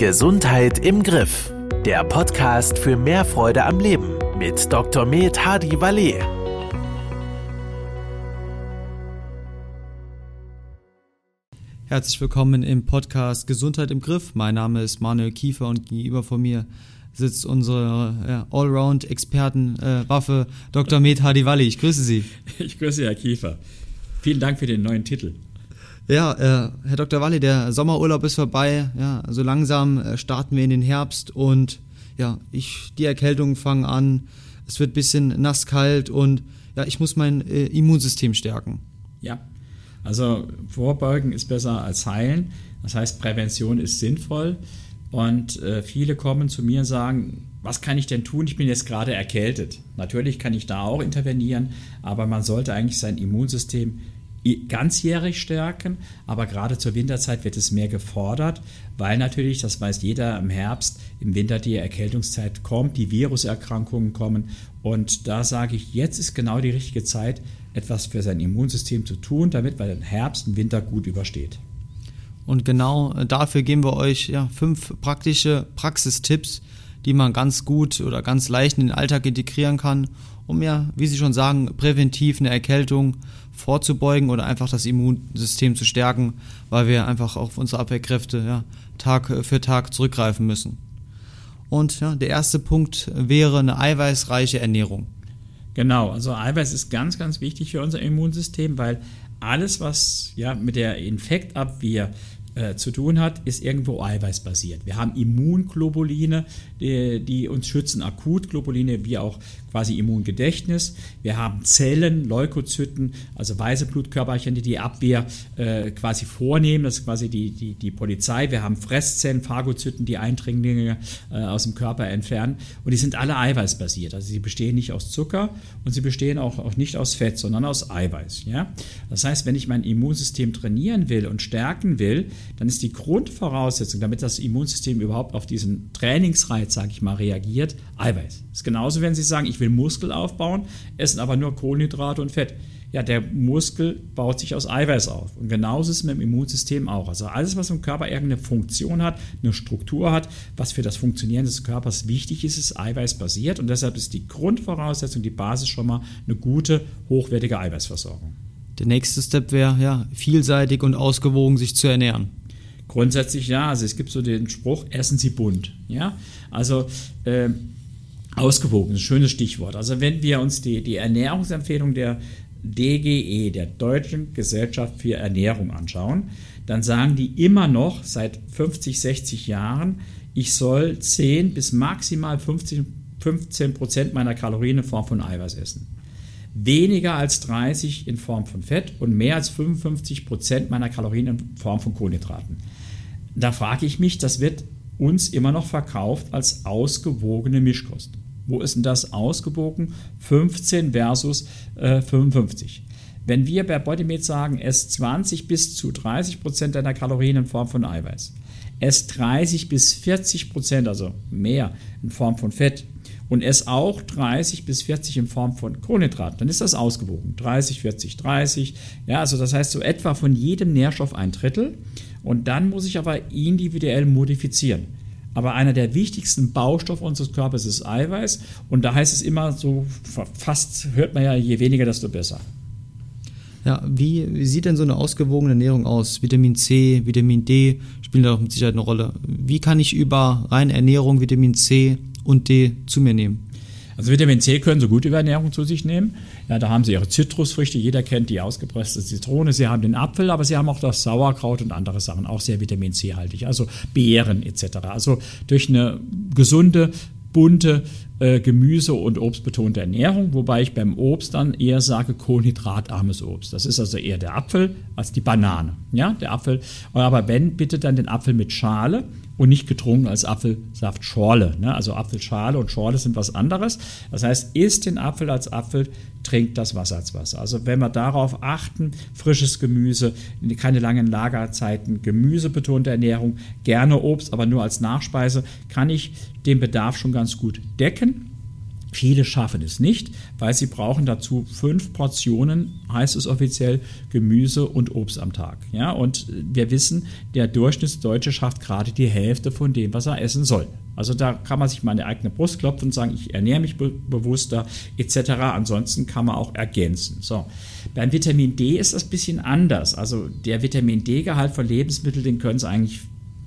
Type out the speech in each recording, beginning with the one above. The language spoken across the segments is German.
Gesundheit im Griff. Der Podcast für mehr Freude am Leben mit Dr. Med Hadi Valet. Herzlich willkommen im Podcast Gesundheit im Griff. Mein Name ist Manuel Kiefer und gegenüber von mir sitzt unsere ja, Allround-Expertenwaffe äh, Dr. Med Hadi Valet. Ich grüße Sie. Ich grüße Herr Kiefer. Vielen Dank für den neuen Titel. Ja, äh, Herr Dr. Walli, der Sommerurlaub ist vorbei. Ja, so langsam äh, starten wir in den Herbst und ja, ich, die Erkältungen fangen an. Es wird ein bisschen nass kalt und ja, ich muss mein äh, Immunsystem stärken. Ja, also vorbeugen ist besser als heilen. Das heißt, Prävention ist sinnvoll. Und äh, viele kommen zu mir und sagen, was kann ich denn tun? Ich bin jetzt gerade erkältet. Natürlich kann ich da auch intervenieren, aber man sollte eigentlich sein Immunsystem ganzjährig stärken, aber gerade zur Winterzeit wird es mehr gefordert, weil natürlich, das weiß jeder, im Herbst, im Winter die Erkältungszeit kommt, die Viruserkrankungen kommen und da sage ich, jetzt ist genau die richtige Zeit, etwas für sein Immunsystem zu tun, damit man den Herbst und Winter gut übersteht. Und genau dafür geben wir euch ja, fünf praktische Praxistipps, die man ganz gut oder ganz leicht in den Alltag integrieren kann, um ja, wie Sie schon sagen, präventiv eine Erkältung vorzubeugen oder einfach das Immunsystem zu stärken, weil wir einfach auf unsere Abwehrkräfte ja, Tag für Tag zurückgreifen müssen. Und ja, der erste Punkt wäre eine eiweißreiche Ernährung. Genau, also Eiweiß ist ganz, ganz wichtig für unser Immunsystem, weil alles, was ja mit der Infektabwehr äh, zu tun hat, ist irgendwo eiweißbasiert. Wir haben Immunglobuline, die, die, uns schützen, Akutglobuline wie auch quasi Immungedächtnis. Wir haben Zellen, Leukozyten, also weiße Blutkörperchen, die die Abwehr äh, quasi vornehmen. Das ist quasi die, die, die Polizei. Wir haben Fresszellen, Phagozyten, die Eindringlinge äh, aus dem Körper entfernen. Und die sind alle eiweißbasiert. Also sie bestehen nicht aus Zucker und sie bestehen auch, auch nicht aus Fett, sondern aus Eiweiß. Ja? Das heißt, wenn ich mein Immunsystem trainieren will und stärken will, dann ist die Grundvoraussetzung, damit das Immunsystem überhaupt auf diesen Trainingsreiz, sage ich mal, reagiert, Eiweiß. Das ist genauso, wenn Sie sagen, ich will Muskel aufbauen, essen aber nur Kohlenhydrate und Fett. Ja, der Muskel baut sich aus Eiweiß auf. Und genauso ist es mit dem Immunsystem auch. Also alles, was im Körper irgendeine Funktion hat, eine Struktur hat, was für das Funktionieren des Körpers wichtig ist, ist eiweißbasiert. Und deshalb ist die Grundvoraussetzung, die Basis schon mal eine gute, hochwertige Eiweißversorgung. Der nächste Step wäre, ja, vielseitig und ausgewogen sich zu ernähren. Grundsätzlich ja, also es gibt so den Spruch, essen Sie bunt. Ja, also äh, ausgewogen, ein schönes Stichwort. Also wenn wir uns die, die Ernährungsempfehlung der DGE, der Deutschen Gesellschaft für Ernährung, anschauen, dann sagen die immer noch seit 50, 60 Jahren, ich soll 10 bis maximal 50, 15 Prozent meiner Kalorien in Form von Eiweiß essen. Weniger als 30 in Form von Fett und mehr als 55 Prozent meiner Kalorien in Form von Kohlenhydraten da frage ich mich, das wird uns immer noch verkauft als ausgewogene Mischkost. Wo ist denn das ausgewogen? 15 versus äh, 55. Wenn wir bei Bodymate sagen, ess 20 bis zu 30 Prozent deiner Kalorien in Form von Eiweiß, ess 30 bis 40 Prozent, also mehr in Form von Fett und ess auch 30 bis 40 in Form von Kohlenhydraten, dann ist das ausgewogen. 30, 40, 30. Ja, also das heißt so etwa von jedem Nährstoff ein Drittel. Und dann muss ich aber individuell modifizieren. Aber einer der wichtigsten Baustoffe unseres Körpers ist Eiweiß. Und da heißt es immer so, fast hört man ja, je weniger, desto besser. Ja, wie, wie sieht denn so eine ausgewogene Ernährung aus? Vitamin C, Vitamin D spielen da auch mit Sicherheit eine Rolle. Wie kann ich über reine Ernährung Vitamin C und D zu mir nehmen? Also Vitamin C können Sie gut über Ernährung zu sich nehmen. Ja, da haben Sie Ihre Zitrusfrüchte, jeder kennt die ausgepresste Zitrone, Sie haben den Apfel, aber Sie haben auch das Sauerkraut und andere Sachen, auch sehr Vitamin C haltig, also Beeren etc. Also durch eine gesunde, bunte äh, Gemüse- und obstbetonte Ernährung, wobei ich beim Obst dann eher sage kohlenhydratarmes Obst. Das ist also eher der Apfel als die Banane. Ja, der Apfel. Aber wenn, bitte dann den Apfel mit Schale und nicht getrunken als Apfelsaftschorle. Ne? Also Apfelschale und Schorle sind was anderes. Das heißt, isst den Apfel als Apfel, trinkt das Wasser als Wasser. Also wenn wir darauf achten, frisches Gemüse, keine langen Lagerzeiten, gemüsebetonte Ernährung, gerne Obst, aber nur als Nachspeise, kann ich den Bedarf schon ganz gut decken. Viele schaffen es nicht, weil sie brauchen dazu fünf Portionen, heißt es offiziell, Gemüse und Obst am Tag. Ja, und wir wissen, der Durchschnittsdeutsche schafft gerade die Hälfte von dem, was er essen soll. Also da kann man sich mal eine eigene Brust klopfen und sagen, ich ernähre mich be bewusster etc. Ansonsten kann man auch ergänzen. So. Beim Vitamin D ist das ein bisschen anders. Also der Vitamin D-Gehalt von Lebensmitteln, den können Sie eigentlich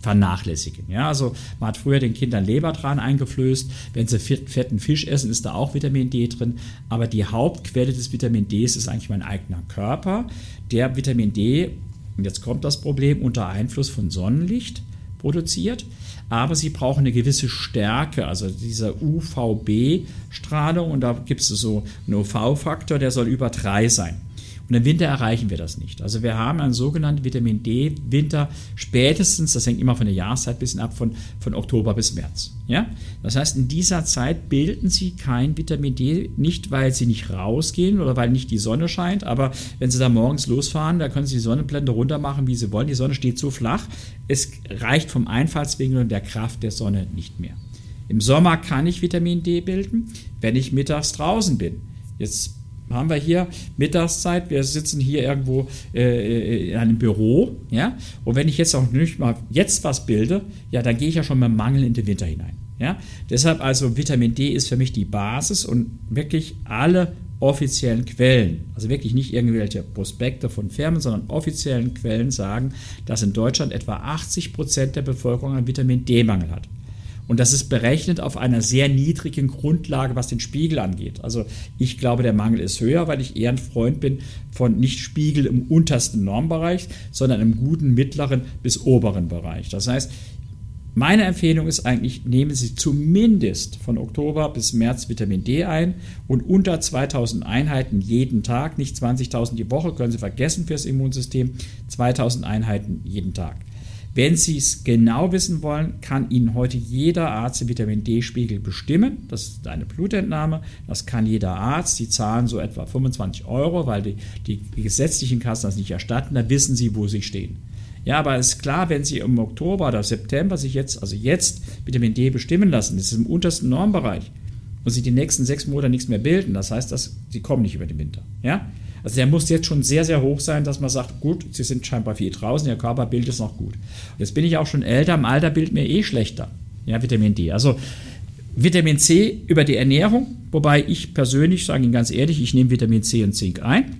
vernachlässigen. Ja, also man hat früher den Kindern Leber dran eingeflößt. Wenn sie fetten Fisch essen, ist da auch Vitamin D drin. Aber die Hauptquelle des Vitamin D ist eigentlich mein eigener Körper, der Vitamin D, und jetzt kommt das Problem, unter Einfluss von Sonnenlicht produziert. Aber sie brauchen eine gewisse Stärke, also diese UVB-Strahlung. Und da gibt es so einen UV-Faktor, der soll über 3 sein. Und im Winter erreichen wir das nicht. Also wir haben einen sogenannten Vitamin D Winter spätestens, das hängt immer von der Jahreszeit ein bisschen ab, von, von Oktober bis März. Ja? Das heißt, in dieser Zeit bilden sie kein Vitamin D, nicht weil sie nicht rausgehen oder weil nicht die Sonne scheint, aber wenn sie da morgens losfahren, da können sie die Sonnenblende runter machen, wie sie wollen. Die Sonne steht so flach, es reicht vom Einfallswinkel und der Kraft der Sonne nicht mehr. Im Sommer kann ich Vitamin D bilden, wenn ich mittags draußen bin. Jetzt haben wir hier Mittagszeit, wir sitzen hier irgendwo äh, in einem Büro, ja, und wenn ich jetzt auch nicht mal jetzt was bilde, ja, dann gehe ich ja schon mit Mangel in den Winter hinein. Ja? Deshalb also Vitamin D ist für mich die Basis und wirklich alle offiziellen Quellen, also wirklich nicht irgendwelche Prospekte von Firmen, sondern offiziellen Quellen sagen, dass in Deutschland etwa 80 Prozent der Bevölkerung einen Vitamin D-Mangel hat. Und das ist berechnet auf einer sehr niedrigen Grundlage, was den Spiegel angeht. Also ich glaube, der Mangel ist höher, weil ich eher ein Freund bin von nicht Spiegel im untersten Normbereich, sondern im guten mittleren bis oberen Bereich. Das heißt, meine Empfehlung ist eigentlich, nehmen Sie zumindest von Oktober bis März Vitamin D ein und unter 2000 Einheiten jeden Tag, nicht 20.000 die Woche, können Sie vergessen fürs Immunsystem, 2000 Einheiten jeden Tag. Wenn Sie es genau wissen wollen, kann Ihnen heute jeder Arzt den Vitamin D-Spiegel bestimmen. Das ist eine Blutentnahme. Das kann jeder Arzt. Die zahlen so etwa 25 Euro, weil die, die, die gesetzlichen Kassen das nicht erstatten. Da wissen Sie, wo Sie stehen. Ja, aber es ist klar, wenn Sie im Oktober oder September sich jetzt, also jetzt Vitamin D bestimmen lassen, das ist im untersten Normbereich und Sie die nächsten sechs Monate nichts mehr bilden, das heißt, dass Sie kommen nicht über den Winter. Ja? Also der muss jetzt schon sehr, sehr hoch sein, dass man sagt, gut, Sie sind scheinbar viel draußen, Ihr Körperbild ist noch gut. Jetzt bin ich auch schon älter, im Alter bildet mir eh schlechter. Ja, Vitamin D. Also Vitamin C über die Ernährung, wobei ich persönlich, sage Ihnen ganz ehrlich, ich nehme Vitamin C und Zink ein,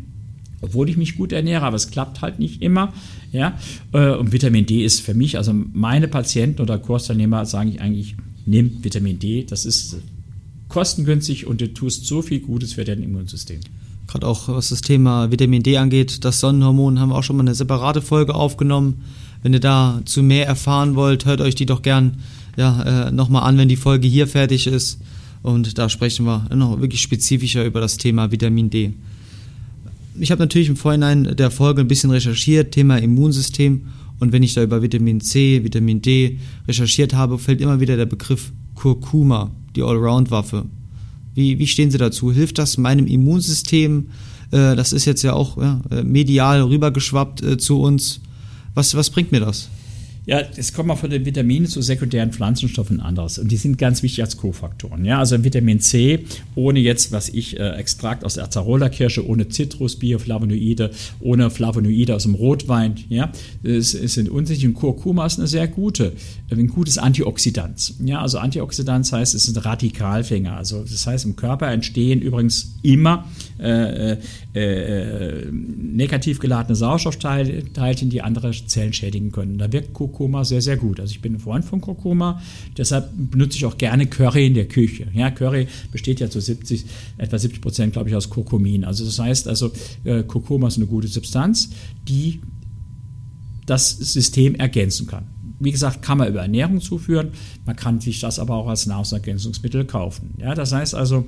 obwohl ich mich gut ernähre, aber es klappt halt nicht immer. Ja? Äh, und Vitamin D ist für mich, also meine Patienten oder Kursteilnehmer sage ich eigentlich, nimm Vitamin D, das ist kostengünstig und du tust so viel Gutes für dein Immunsystem gerade auch was das Thema Vitamin D angeht, das Sonnenhormon, haben wir auch schon mal eine separate Folge aufgenommen. Wenn ihr da zu mehr erfahren wollt, hört euch die doch gern ja, äh, nochmal an, wenn die Folge hier fertig ist. Und da sprechen wir noch wirklich spezifischer über das Thema Vitamin D. Ich habe natürlich im Vorhinein der Folge ein bisschen recherchiert, Thema Immunsystem. Und wenn ich da über Vitamin C, Vitamin D recherchiert habe, fällt immer wieder der Begriff Kurkuma, die Allround-Waffe. Wie, wie stehen Sie dazu? Hilft das meinem Immunsystem? Äh, das ist jetzt ja auch äh, medial rübergeschwappt äh, zu uns. Was, was bringt mir das? Ja, es kommt mal von den Vitaminen zu sekundären Pflanzenstoffen anderes. Und die sind ganz wichtig als Kofaktoren. Ja, also Vitamin C, ohne jetzt, was ich, äh, Extrakt aus der Acerola-Kirsche, ohne Zitrus, Bioflavonoide, ohne Flavonoide aus dem Rotwein. Ja, es, es sind unsicher. Und Kurkuma ist eine sehr gute, ein gutes Antioxidant. Ja, also Antioxidant heißt, es sind Radikalfänger. Also das heißt, im Körper entstehen übrigens immer äh, äh, äh negativ geladene Sauerstoffteilchen, die andere Zellen schädigen können. Da wirkt Kurkuma sehr, sehr gut. Also ich bin ein Freund von Kurkuma, deshalb benutze ich auch gerne Curry in der Küche. Ja, Curry besteht ja zu 70, etwa 70 Prozent, glaube ich, aus Kurkumin. Also das heißt also, Kurkuma ist eine gute Substanz, die das System ergänzen kann. Wie gesagt, kann man über Ernährung zuführen, man kann sich das aber auch als Nahrungsergänzungsmittel kaufen. Ja, das heißt also,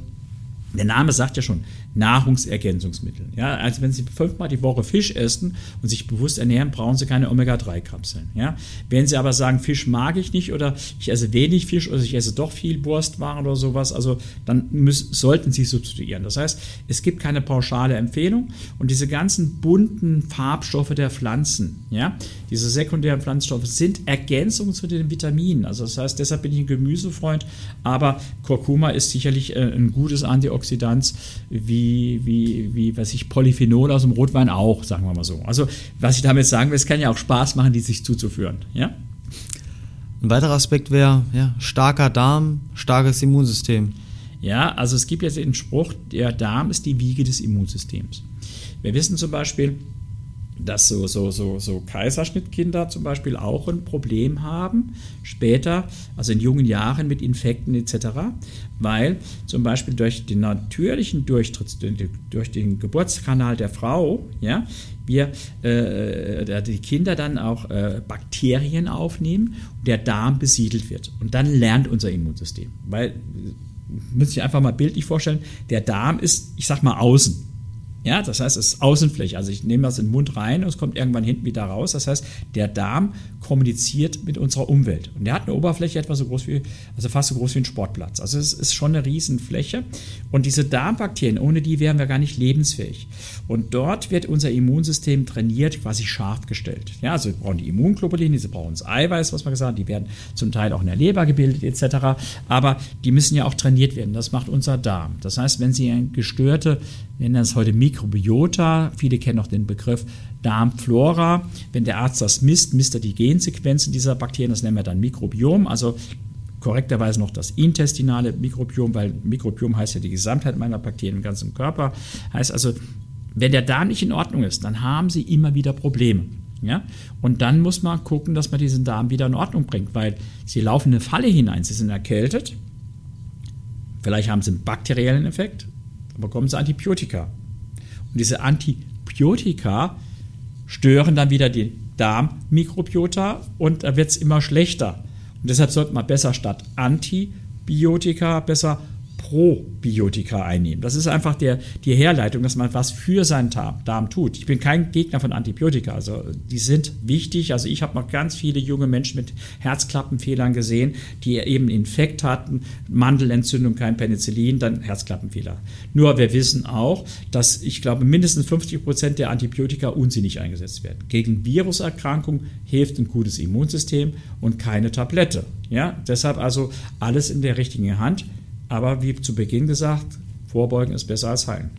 Der Name sagt ja schon, Nahrungsergänzungsmittel. Ja, also wenn Sie fünfmal die Woche Fisch essen und sich bewusst ernähren, brauchen Sie keine Omega-3-Kapseln. Ja, wenn Sie aber sagen, Fisch mag ich nicht oder ich esse wenig Fisch oder ich esse doch viel Wurstwaren oder sowas, also dann müssen, sollten Sie substituieren. Das heißt, es gibt keine pauschale Empfehlung und diese ganzen bunten Farbstoffe der Pflanzen, ja, diese sekundären Pflanzenstoffe sind Ergänzungen zu den Vitaminen. Also das heißt, deshalb bin ich ein Gemüsefreund, aber Kurkuma ist sicherlich äh, ein gutes Antioxidant wie, wie, wie, was ich, Polyphenol aus dem Rotwein auch, sagen wir mal so. Also, was ich damit sagen will, es kann ja auch Spaß machen, die sich zuzuführen, ja? Ein weiterer Aspekt wäre ja, starker Darm, starkes Immunsystem. Ja, also es gibt jetzt den Spruch, der Darm ist die Wiege des Immunsystems. Wir wissen zum Beispiel, dass so, so, so, so Kaiserschnittkinder zum Beispiel auch ein Problem haben, später, also in jungen Jahren mit Infekten etc., weil zum Beispiel durch den natürlichen Durchtritt, durch den Geburtskanal der Frau, ja, wir, äh, die Kinder dann auch äh, Bakterien aufnehmen und der Darm besiedelt wird. Und dann lernt unser Immunsystem. Weil, müssen Sie einfach mal bildlich vorstellen, der Darm ist, ich sag mal, außen. Ja, das heißt, es ist Außenfläche. Also ich nehme das in den Mund rein und es kommt irgendwann hinten wieder raus. Das heißt, der Darm kommuniziert mit unserer Umwelt. Und der hat eine Oberfläche etwa so groß wie, also fast so groß wie ein Sportplatz. Also es ist schon eine Riesenfläche. Und diese Darmbakterien, ohne die wären wir gar nicht lebensfähig. Und dort wird unser Immunsystem trainiert, quasi scharf gestellt. Ja, also wir brauchen die Immunglobuline, sie brauchen das Eiweiß, was man gesagt hat, die werden zum Teil auch in der Leber gebildet etc. Aber die müssen ja auch trainiert werden. Das macht unser Darm. Das heißt, wenn Sie eine gestörte nennen das heute Mikrobiota. Viele kennen auch den Begriff Darmflora. Wenn der Arzt das misst, misst er die Gensequenzen dieser Bakterien. Das nennen wir dann Mikrobiom. Also korrekterweise noch das intestinale Mikrobiom, weil Mikrobiom heißt ja die Gesamtheit meiner Bakterien im ganzen Körper. Heißt also, wenn der Darm nicht in Ordnung ist, dann haben Sie immer wieder Probleme. Ja? Und dann muss man gucken, dass man diesen Darm wieder in Ordnung bringt, weil Sie laufen in eine Falle hinein, Sie sind erkältet, vielleicht haben Sie einen bakteriellen Effekt, dann bekommen sie Antibiotika. Und diese Antibiotika stören dann wieder die Darmmikrobiota und da wird es immer schlechter. Und deshalb sollte man besser statt Antibiotika besser Probiotika einnehmen. Das ist einfach der, die Herleitung, dass man was für seinen Darm tut. Ich bin kein Gegner von Antibiotika, also die sind wichtig. Also ich habe noch ganz viele junge Menschen mit Herzklappenfehlern gesehen, die eben Infekt hatten, Mandelentzündung, kein Penicillin, dann Herzklappenfehler. Nur wir wissen auch, dass ich glaube mindestens 50 Prozent der Antibiotika unsinnig eingesetzt werden. Gegen Viruserkrankungen hilft ein gutes Immunsystem und keine Tablette. Ja, deshalb also alles in der richtigen Hand. Aber wie zu Beginn gesagt, vorbeugen ist besser als heilen.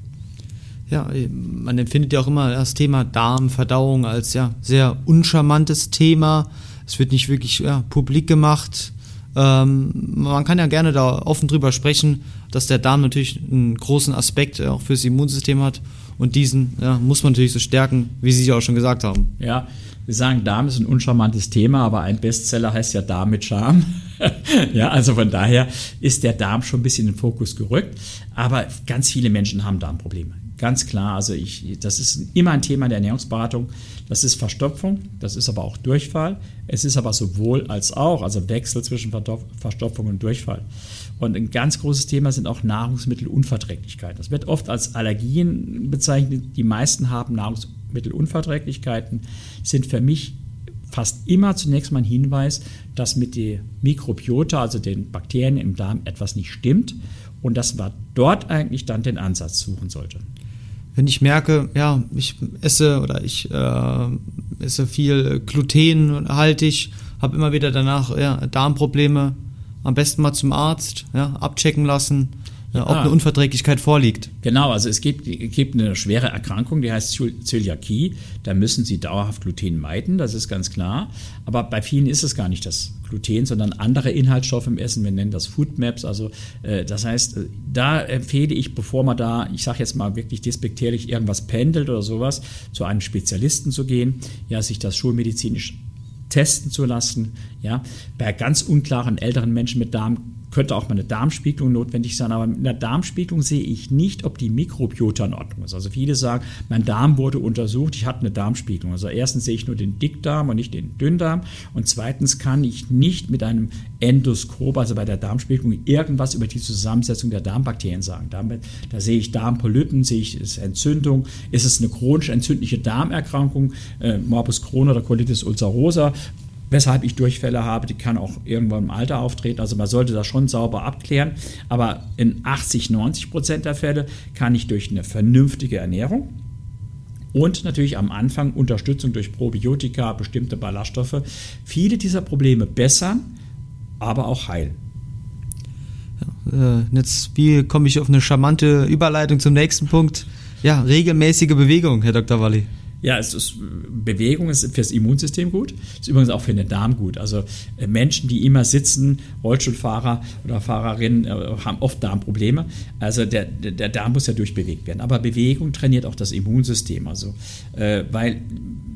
Ja, man empfindet ja auch immer das Thema Darmverdauung als ja sehr uncharmantes Thema. Es wird nicht wirklich ja, publik gemacht. Ähm, man kann ja gerne da offen drüber sprechen, dass der Darm natürlich einen großen Aspekt auch fürs Immunsystem hat und diesen ja, muss man natürlich so stärken, wie Sie ja auch schon gesagt haben. Ja, wir sagen, Darm ist ein uncharmantes Thema, aber ein Bestseller heißt ja Darm mit Charme. ja, also von daher ist der Darm schon ein bisschen in den Fokus gerückt. Aber ganz viele Menschen haben Darmprobleme. Ganz klar, also ich, das ist immer ein Thema der Ernährungsberatung. Das ist Verstopfung, das ist aber auch Durchfall. Es ist aber sowohl als auch, also Wechsel zwischen Verstopfung und Durchfall. Und ein ganz großes Thema sind auch Nahrungsmittelunverträglichkeiten. Das wird oft als Allergien bezeichnet. Die meisten haben Nahrungsmittelunverträglichkeiten, sind für mich fast immer zunächst mal ein Hinweis, dass mit der Mikrobiota, also den Bakterien im Darm, etwas nicht stimmt und dass man dort eigentlich dann den Ansatz suchen sollte. Wenn ich merke, ja, ich esse oder ich äh, esse viel glutenhaltig, habe immer wieder danach ja, Darmprobleme, am besten mal zum Arzt, ja, abchecken lassen, ja, ob eine Unverträglichkeit vorliegt. Genau, also es gibt, gibt eine schwere Erkrankung, die heißt Zöliakie. Da müssen Sie dauerhaft Gluten meiden, das ist ganz klar. Aber bei vielen ist es gar nicht das Gluten, sondern andere Inhaltsstoffe im Essen. Wir nennen das Food Maps. Also äh, das heißt, äh, da empfehle ich, bevor man da, ich sage jetzt mal wirklich despektierlich, irgendwas pendelt oder sowas, zu einem Spezialisten zu gehen, ja, sich das schulmedizinisch testen zu lassen. Ja, bei ganz unklaren älteren Menschen mit Darm könnte auch mal eine Darmspiegelung notwendig sein, aber mit einer Darmspiegelung sehe ich nicht, ob die Mikrobiota in Ordnung ist. Also viele sagen, mein Darm wurde untersucht, ich hatte eine Darmspiegelung. Also erstens sehe ich nur den Dickdarm und nicht den Dünndarm und zweitens kann ich nicht mit einem Endoskop, also bei der Darmspiegelung, irgendwas über die Zusammensetzung der Darmbakterien sagen. Damit, da sehe ich Darmpolypen, sehe ich ist Entzündung, ist es eine chronisch entzündliche Darmerkrankung, äh, Morbus Crohn oder Colitis ulcerosa weshalb ich Durchfälle habe. Die kann auch irgendwann im Alter auftreten. Also man sollte das schon sauber abklären. Aber in 80, 90 Prozent der Fälle kann ich durch eine vernünftige Ernährung und natürlich am Anfang Unterstützung durch Probiotika, bestimmte Ballaststoffe, viele dieser Probleme bessern, aber auch heilen. Äh, jetzt, wie komme ich auf eine charmante Überleitung zum nächsten Punkt? Ja, regelmäßige Bewegung, Herr Dr. Walli. Ja, es ist, Bewegung ist fürs Immunsystem gut, ist übrigens auch für den Darm gut. Also äh, Menschen, die immer sitzen, Rollstuhlfahrer oder Fahrerinnen, äh, haben oft Darmprobleme. Also der, der Darm muss ja durchbewegt werden. Aber Bewegung trainiert auch das Immunsystem. Also, äh, weil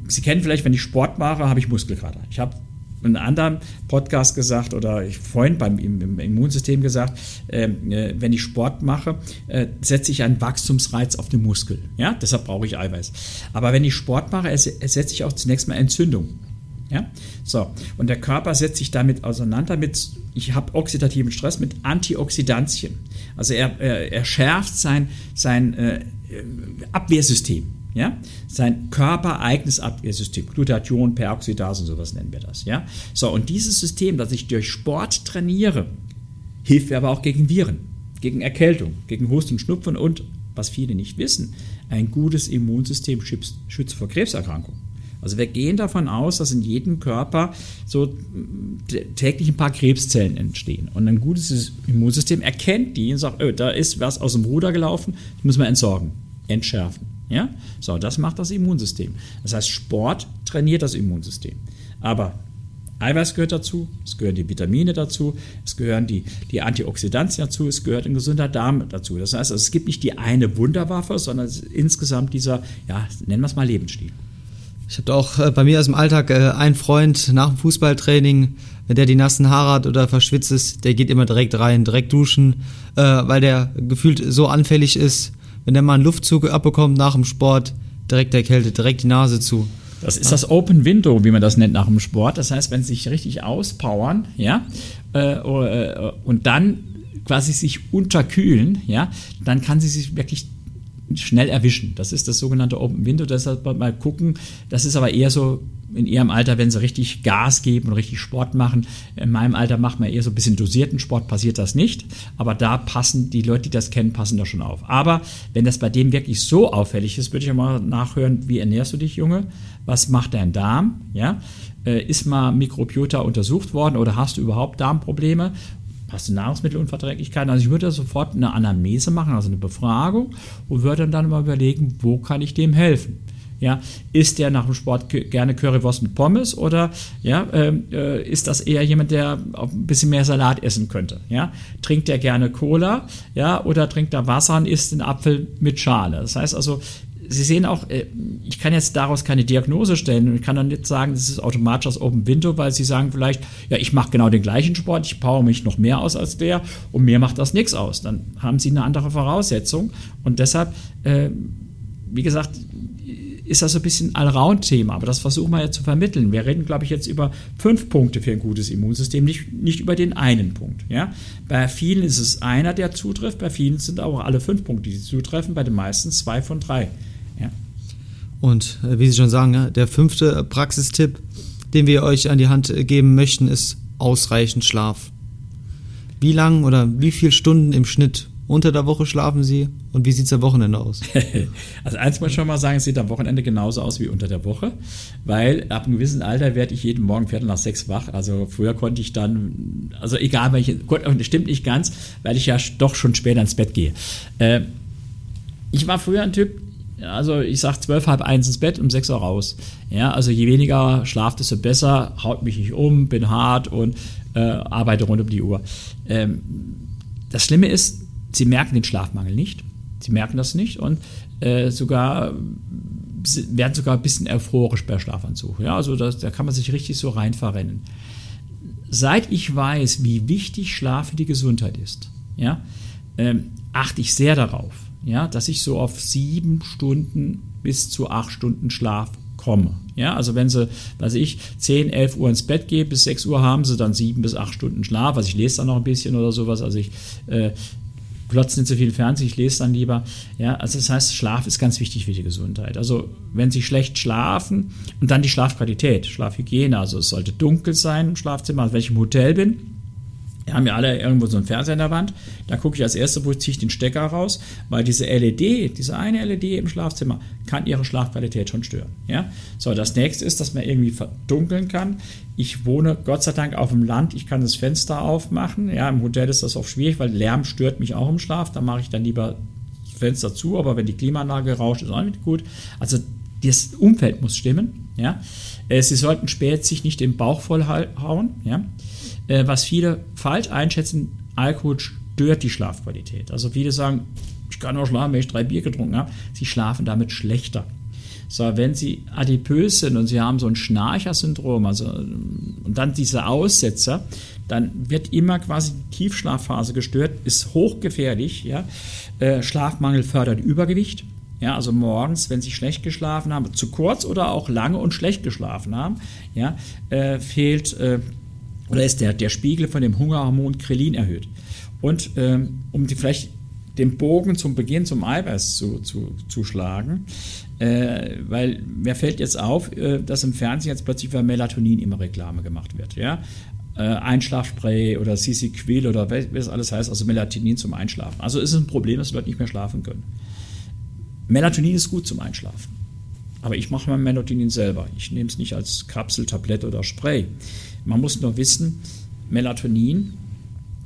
Sie kennen vielleicht, wenn ich Sport mache, habe ich Muskelkater. Ich habe einem anderen Podcast gesagt oder ich vorhin beim im Immunsystem gesagt, ähm, äh, wenn ich Sport mache, äh, setze ich einen Wachstumsreiz auf den Muskel. Ja, deshalb brauche ich Eiweiß. Aber wenn ich Sport mache, setze ich auch zunächst mal Entzündung. Ja, so. Und der Körper setzt sich damit auseinander mit, ich habe oxidativen Stress mit Antioxidantien. Also er, er, er schärft sein, sein äh, Abwehrsystem. Ja? Sein körpereigenes Abwehrsystem, Glutathion, Peroxidase und sowas nennen wir das. Ja? So, und dieses System, das ich durch Sport trainiere, hilft mir aber auch gegen Viren, gegen Erkältung, gegen Husten, Schnupfen und, was viele nicht wissen, ein gutes Immunsystem schützt, schützt vor Krebserkrankungen. Also wir gehen davon aus, dass in jedem Körper so täglich ein paar Krebszellen entstehen. Und ein gutes Immunsystem erkennt die und sagt, oh, da ist was aus dem Ruder gelaufen, das müssen wir entsorgen, entschärfen. Ja? So, das macht das Immunsystem. Das heißt, Sport trainiert das Immunsystem. Aber Eiweiß gehört dazu, es gehören die Vitamine dazu, es gehören die, die Antioxidantien dazu, es gehört ein gesunder Darm dazu. Das heißt, also, es gibt nicht die eine Wunderwaffe, sondern insgesamt dieser, ja, nennen wir es mal Lebensstil. Ich habe auch äh, bei mir aus dem Alltag äh, einen Freund nach dem Fußballtraining, wenn der die nassen Haare hat oder verschwitzt ist, der geht immer direkt rein, direkt duschen, äh, weil der gefühlt so anfällig ist wenn der mal einen Luftzug abbekommt nach dem Sport, direkt der Kälte, direkt die Nase zu. Das ist das Open Window, wie man das nennt nach dem Sport. Das heißt, wenn sie sich richtig auspowern, ja, äh, äh, und dann quasi sich unterkühlen, ja, dann kann sie sich wirklich schnell erwischen. Das ist das sogenannte Open Window. Deshalb mal gucken. Das ist aber eher so in ihrem Alter, wenn sie richtig Gas geben und richtig Sport machen. In meinem Alter macht man eher so ein bisschen dosierten Sport, passiert das nicht. Aber da passen die Leute, die das kennen, passen da schon auf. Aber wenn das bei dem wirklich so auffällig ist, würde ich mal nachhören, wie ernährst du dich, Junge? Was macht dein Darm? Ja? Äh, ist mal Mikrobiota untersucht worden oder hast du überhaupt Darmprobleme? hast du Nahrungsmittelunverträglichkeiten? Also ich würde sofort eine Anamnese machen, also eine Befragung und würde dann mal überlegen, wo kann ich dem helfen? Ja, isst der nach dem Sport gerne Currywurst mit Pommes oder ja, ähm, äh, ist das eher jemand, der ein bisschen mehr Salat essen könnte? Ja, trinkt der gerne Cola? Ja, oder trinkt er Wasser und isst den Apfel mit Schale? Das heißt also, Sie sehen auch, äh, ich kann jetzt daraus keine Diagnose stellen und ich kann dann nicht sagen, das ist automatisch das Open Window, weil Sie sagen vielleicht, ja, ich mache genau den gleichen Sport, ich power mich noch mehr aus als der und mir macht das nichts aus. Dann haben Sie eine andere Voraussetzung und deshalb, äh, wie gesagt, ist das ein bisschen Allround-Thema, aber das versuchen wir ja zu vermitteln. Wir reden, glaube ich, jetzt über fünf Punkte für ein gutes Immunsystem, nicht, nicht über den einen Punkt. Ja? Bei vielen ist es einer, der zutrifft, bei vielen sind auch alle fünf Punkte, die zutreffen, bei den meisten zwei von drei. Und äh, wie Sie schon sagen, der fünfte Praxistipp, den wir euch an die Hand geben möchten, ist ausreichend Schlaf. Wie lang oder wie viele Stunden im Schnitt unter der Woche schlafen Sie und wie sieht es am Wochenende aus? also eins muss ich schon mal sagen, es sieht am Wochenende genauso aus wie unter der Woche, weil ab einem gewissen Alter werde ich jeden Morgen Viertel nach sechs wach. Also früher konnte ich dann, also egal welche, das stimmt nicht ganz, weil ich ja doch schon später ins Bett gehe. Äh, ich war früher ein Typ, also ich sag zwölf, halb eins ins Bett, um sechs Uhr raus. Ja, also je weniger Schlaf, desto besser, haut mich nicht um, bin hart und äh, arbeite rund um die Uhr. Ähm, das Schlimme ist, sie merken den Schlafmangel nicht. Sie merken das nicht und äh, sogar werden sogar ein bisschen euphorisch bei Schlafanzug. Ja, also das, da kann man sich richtig so rein verrennen. seit ich weiß, wie wichtig Schlaf für die Gesundheit ist, ja, ähm, achte ich sehr darauf, ja, dass ich so auf sieben Stunden bis zu acht Stunden Schlaf komme. Ja, also wenn sie, weiß ich, 10, 11 Uhr ins Bett gehen, bis 6 Uhr haben sie dann sieben bis acht Stunden Schlaf. Also ich lese dann noch ein bisschen oder sowas. Also ich äh, glotze nicht so viel Fernsehen, ich lese dann lieber. Ja, also das heißt, Schlaf ist ganz wichtig für die Gesundheit. Also wenn Sie schlecht schlafen und dann die Schlafqualität, Schlafhygiene, also es sollte dunkel sein im Schlafzimmer, also wenn ich im Hotel bin, wir haben ja alle irgendwo so einen Fernseher in der Wand. Da gucke ich als erstes, wo ziehe ich den Stecker raus, weil diese LED, diese eine LED im Schlafzimmer, kann ihre Schlafqualität schon stören. Ja? So, das nächste ist, dass man irgendwie verdunkeln kann. Ich wohne Gott sei Dank auf dem Land, ich kann das Fenster aufmachen. Ja, im Hotel ist das oft schwierig, weil Lärm stört mich auch im Schlaf. Da mache ich dann lieber das Fenster zu, aber wenn die Klimaanlage rauscht, ist auch nicht gut. Also das Umfeld muss stimmen. Ja? Äh, sie sollten spät sich nicht den Bauch vollhauen. Ja? Äh, was viele falsch einschätzen, Alkohol stört die Schlafqualität. Also viele sagen, ich kann auch schlafen, wenn ich drei Bier getrunken habe. Sie schlafen damit schlechter. So, wenn Sie adipös sind und Sie haben so ein Schnarcher-Syndrom, also und dann diese Aussetzer, dann wird immer quasi die Tiefschlafphase gestört, ist hochgefährlich. Ja? Äh, Schlafmangel fördert Übergewicht. Ja, also morgens, wenn Sie schlecht geschlafen haben, zu kurz oder auch lange und schlecht geschlafen haben, ja, äh, fehlt äh, oder ist der, der Spiegel von dem Hungerhormon Krelin erhöht. Und ähm, um die, vielleicht den Bogen zum Beginn zum Eiweiß zu, zu, zu schlagen, äh, weil mir fällt jetzt auf, äh, dass im Fernsehen jetzt plötzlich für Melatonin immer Reklame gemacht wird. Ja? Äh, Einschlafspray oder CC Quill oder was es alles heißt, also Melatonin zum Einschlafen. Also ist es ein Problem, dass Leute nicht mehr schlafen können. Melatonin ist gut zum Einschlafen. Aber ich mache mein Melatonin selber. Ich nehme es nicht als Kapsel, Tablette oder Spray. Man muss nur wissen, Melatonin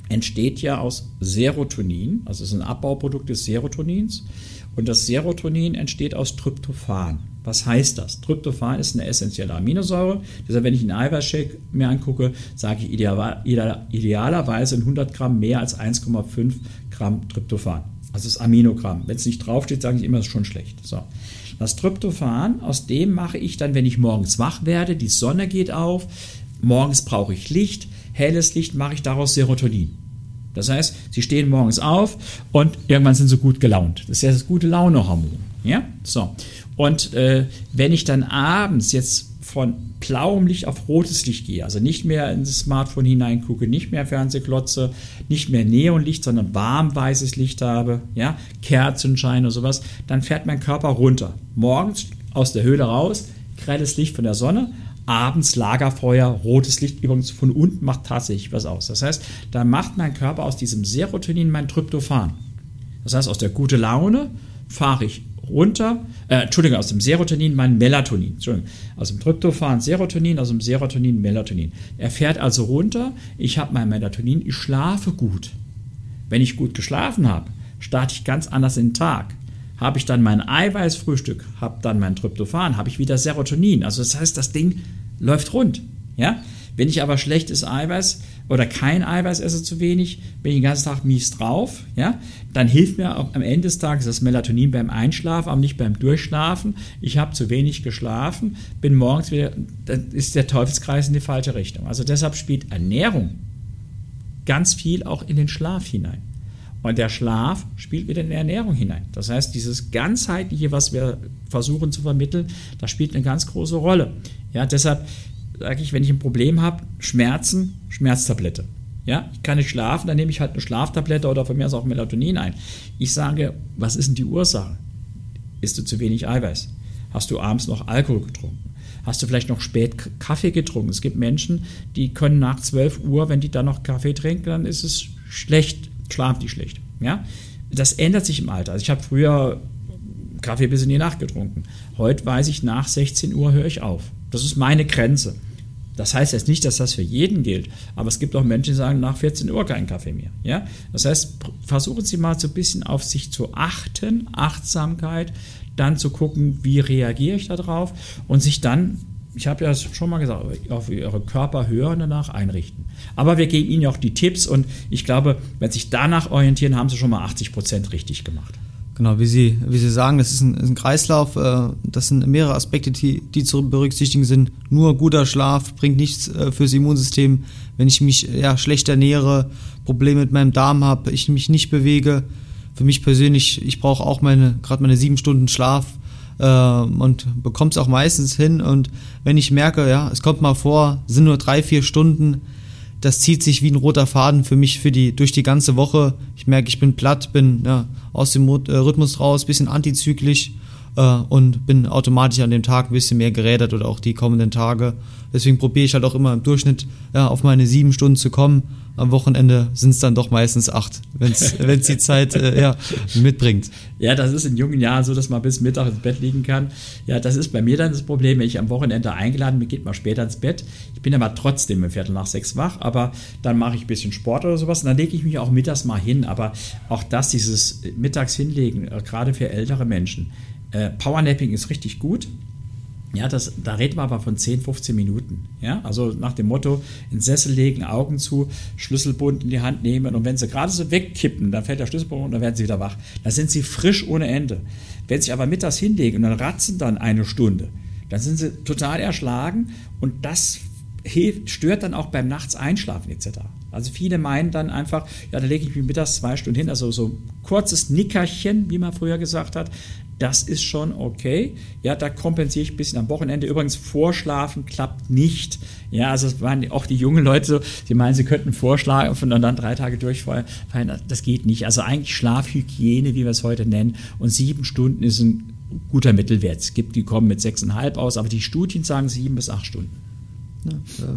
entsteht ja aus Serotonin, also es ist ein Abbauprodukt des Serotonins. Und das Serotonin entsteht aus Tryptophan. Was heißt das? Tryptophan ist eine essentielle Aminosäure. Deshalb, wenn ich einen Eiweißshake mir angucke, sage ich idealerweise in 100 Gramm mehr als 1,5 Gramm Tryptophan. Also das Aminogramm. Wenn es nicht draufsteht, sage ich immer, das ist schon schlecht. So. Das Tryptophan, aus dem mache ich dann, wenn ich morgens wach werde, die Sonne geht auf, morgens brauche ich Licht, helles Licht mache ich daraus Serotonin. Das heißt, sie stehen morgens auf und irgendwann sind sie gut gelaunt. Das ist ja das gute Laune-Hormon. Ja? So. Und äh, wenn ich dann abends jetzt von blauem Licht auf rotes Licht gehe, also nicht mehr ins Smartphone hineingucke, nicht mehr Fernsehglotze, nicht mehr Neonlicht, sondern warmweißes Licht habe, ja, Kerzenschein oder sowas, dann fährt mein Körper runter. Morgens aus der Höhle raus, grelles Licht von der Sonne, abends Lagerfeuer, rotes Licht übrigens von unten macht tatsächlich was aus. Das heißt, da macht mein Körper aus diesem Serotonin mein Tryptophan. Das heißt, aus der gute Laune fahre ich runter, äh, Entschuldigung, aus dem Serotonin mein Melatonin, Entschuldigung, aus dem Tryptophan Serotonin, aus dem Serotonin Melatonin. Er fährt also runter, ich habe mein Melatonin, ich schlafe gut. Wenn ich gut geschlafen habe, starte ich ganz anders in den Tag habe ich dann mein Eiweißfrühstück, habe dann mein Tryptophan, habe ich wieder Serotonin. Also das heißt, das Ding läuft rund. Ja? Wenn ich aber schlechtes Eiweiß oder kein Eiweiß esse zu wenig, bin ich den ganzen Tag mies drauf, ja, dann hilft mir am Ende des Tages das Melatonin beim Einschlafen, aber nicht beim Durchschlafen. Ich habe zu wenig geschlafen, bin morgens wieder, dann ist der Teufelskreis in die falsche Richtung. Also deshalb spielt Ernährung ganz viel auch in den Schlaf hinein. Und der Schlaf spielt wieder in die Ernährung hinein. Das heißt, dieses ganzheitliche, was wir versuchen zu vermitteln, das spielt eine ganz große Rolle. Ja, deshalb sage ich, wenn ich ein Problem habe, Schmerzen, Schmerztablette. Ja, ich kann nicht schlafen, dann nehme ich halt eine Schlaftablette oder von mir aus auch Melatonin ein. Ich sage, was ist denn die Ursache? Isst du zu wenig Eiweiß? Hast du abends noch Alkohol getrunken? Hast du vielleicht noch spät Kaffee getrunken? Es gibt Menschen, die können nach 12 Uhr, wenn die dann noch Kaffee trinken, dann ist es schlecht schlafen die schlecht. Ja? Das ändert sich im Alter. Also ich habe früher Kaffee bis in die Nacht getrunken. Heute weiß ich, nach 16 Uhr höre ich auf. Das ist meine Grenze. Das heißt jetzt nicht, dass das für jeden gilt, aber es gibt auch Menschen, die sagen, nach 14 Uhr keinen Kaffee mehr. Ja? Das heißt, versuchen Sie mal so ein bisschen auf sich zu achten, Achtsamkeit, dann zu gucken, wie reagiere ich darauf und sich dann ich habe ja schon mal gesagt, auf Ihre Körper hören danach einrichten. Aber wir geben Ihnen auch die Tipps und ich glaube, wenn Sie sich danach orientieren, haben Sie schon mal 80 Prozent richtig gemacht. Genau, wie Sie, wie Sie sagen, das ist ein, ein Kreislauf. Äh, das sind mehrere Aspekte, die, die zu berücksichtigen sind. Nur guter Schlaf bringt nichts äh, fürs Immunsystem. Wenn ich mich ja, schlecht ernähre, Probleme mit meinem Darm habe, ich mich nicht bewege. Für mich persönlich, ich brauche auch meine, gerade meine sieben Stunden Schlaf äh, und bekomme es auch meistens hin. Und wenn ich merke, ja, es kommt mal vor, sind nur drei, vier Stunden, das zieht sich wie ein roter Faden für mich für die, durch die ganze Woche. Ich merke, ich bin platt, bin ja, aus dem äh, Rhythmus raus, bisschen antizyklisch äh, und bin automatisch an dem Tag ein bisschen mehr gerädert oder auch die kommenden Tage. Deswegen probiere ich halt auch immer im Durchschnitt ja, auf meine sieben Stunden zu kommen. Am Wochenende sind es dann doch meistens acht, wenn es die Zeit äh, ja, mitbringt. Ja, das ist in jungen Jahren so, dass man bis Mittag ins Bett liegen kann. Ja, das ist bei mir dann das Problem, wenn ich am Wochenende eingeladen bin, geht man später ins Bett. Ich bin aber trotzdem im Viertel nach sechs wach, aber dann mache ich ein bisschen Sport oder sowas und dann lege ich mich auch mittags mal hin. Aber auch das, dieses mittags hinlegen, äh, gerade für ältere Menschen, äh, Powernapping ist richtig gut. Ja, das, da reden wir aber von 10, 15 Minuten. Ja, also nach dem Motto, in Sessel legen, Augen zu, Schlüsselbund in die Hand nehmen und wenn sie gerade so wegkippen, dann fällt der Schlüsselbund und dann werden sie wieder wach. Da sind sie frisch ohne Ende. Wenn sie sich aber mittags hinlegen und dann ratzen dann eine Stunde, dann sind sie total erschlagen und das hilft, stört dann auch beim Nachts einschlafen etc. Also viele meinen dann einfach, ja, da lege ich mich mittags zwei Stunden hin, also so kurzes Nickerchen, wie man früher gesagt hat, das ist schon okay. Ja, da kompensiere ich ein bisschen am Wochenende. Übrigens, Vorschlafen klappt nicht. Ja, also es waren auch die jungen Leute so, sie meinen, sie könnten vorschlafen und dann drei Tage durchfallen. Das geht nicht. Also eigentlich Schlafhygiene, wie wir es heute nennen. Und sieben Stunden ist ein guter Mittelwert. Es gibt, die kommen mit sechseinhalb aus, aber die Studien sagen sieben bis acht Stunden.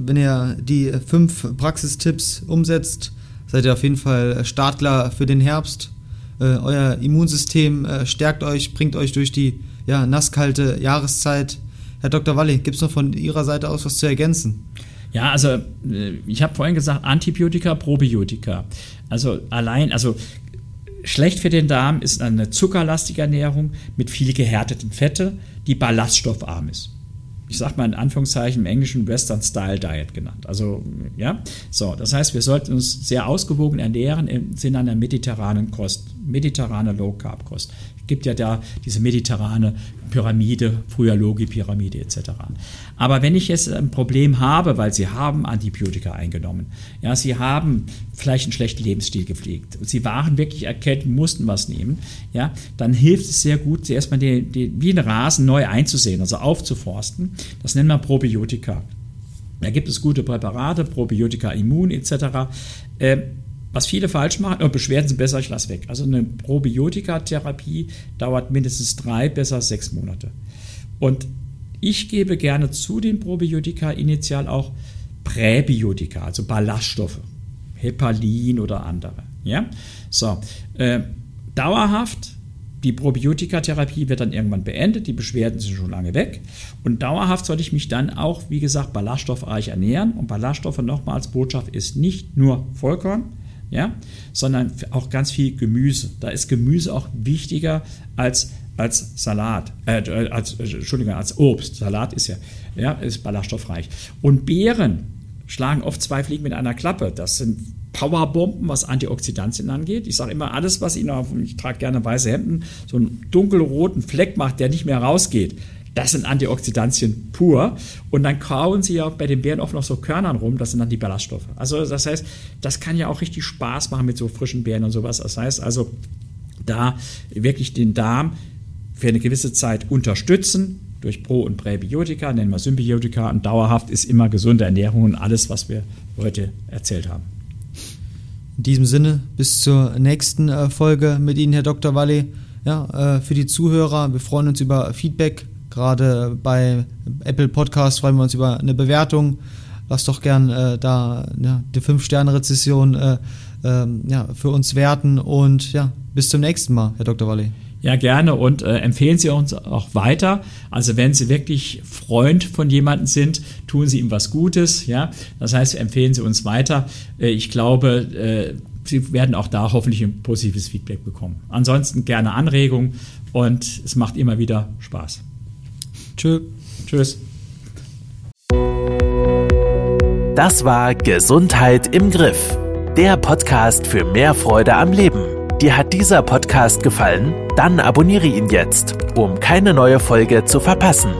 Wenn ihr die fünf Praxistipps umsetzt, seid ihr auf jeden Fall startklar für den Herbst äh, euer Immunsystem äh, stärkt euch, bringt euch durch die ja, nasskalte Jahreszeit. Herr Dr. Walli, gibt es noch von Ihrer Seite aus was zu ergänzen? Ja, also äh, ich habe vorhin gesagt, Antibiotika, Probiotika. Also allein, also schlecht für den Darm ist eine zuckerlastige Ernährung mit viel gehärteten Fette, die ballaststoffarm ist ich sag mal in Anführungszeichen im Englischen Western Style Diet genannt. Also, ja, so, das heißt, wir sollten uns sehr ausgewogen ernähren im Sinne einer mediterranen Kost, mediterrane Low Carb Kost gibt ja da diese mediterrane Pyramide, früher Logi-Pyramide etc. Aber wenn ich jetzt ein Problem habe, weil Sie haben Antibiotika eingenommen, ja, Sie haben vielleicht einen schlechten Lebensstil gepflegt und Sie waren wirklich erkältet, mussten was nehmen, ja, dann hilft es sehr gut, erstmal die, die, wie ein Rasen neu einzusehen, also aufzuforsten. Das nennen wir Probiotika. Da gibt es gute Präparate, Probiotika Immun etc. Äh, was viele falsch machen, und Beschwerden sind besser, ich lasse weg. Also eine Probiotika-Therapie dauert mindestens drei, besser sechs Monate. Und ich gebe gerne zu den Probiotika initial auch Präbiotika, also Ballaststoffe, Hepalin oder andere. Ja? So, äh, dauerhaft, die Probiotika-Therapie wird dann irgendwann beendet, die Beschwerden sind schon lange weg. Und dauerhaft sollte ich mich dann auch, wie gesagt, ballaststoffreich ernähren. Und Ballaststoffe nochmal als Botschaft ist nicht nur Vollkorn, ja, sondern auch ganz viel Gemüse. Da ist Gemüse auch wichtiger als als Salat, äh, als, Entschuldigung, als Obst. Salat ist ja, ja, ist ballaststoffreich. Und Beeren schlagen oft zwei Fliegen mit einer Klappe. Das sind Powerbomben, was Antioxidantien angeht. Ich sage immer, alles, was Ihnen auf, ich trage gerne weiße Hemden, so einen dunkelroten Fleck macht, der nicht mehr rausgeht, das sind Antioxidantien pur. Und dann kauen sie ja bei den Beeren oft noch so Körnern rum, das sind dann die Ballaststoffe. Also das heißt, das kann ja auch richtig Spaß machen mit so frischen Beeren und sowas. Das heißt also, da wirklich den Darm für eine gewisse Zeit unterstützen durch Pro- und Präbiotika, nennen wir Symbiotika und dauerhaft ist immer gesunde Ernährung und alles, was wir heute erzählt haben. In diesem Sinne, bis zur nächsten äh, Folge mit Ihnen, Herr Dr. Walli. Ja, äh, für die Zuhörer, wir freuen uns über Feedback, Gerade bei Apple Podcast freuen wir uns über eine Bewertung. Lass doch gern äh, da ja, die 5-Sterne-Rezession äh, ähm, ja, für uns werten. Und ja, bis zum nächsten Mal, Herr Dr. Walli. Ja, gerne und äh, empfehlen Sie uns auch weiter. Also wenn Sie wirklich Freund von jemandem sind, tun Sie ihm was Gutes. Ja, das heißt, empfehlen Sie uns weiter. Äh, ich glaube, äh, Sie werden auch da hoffentlich ein positives Feedback bekommen. Ansonsten gerne Anregungen und es macht immer wieder Spaß. Tschö. Tschüss. Das war Gesundheit im Griff. Der Podcast für mehr Freude am Leben. Dir hat dieser Podcast gefallen? Dann abonniere ihn jetzt, um keine neue Folge zu verpassen.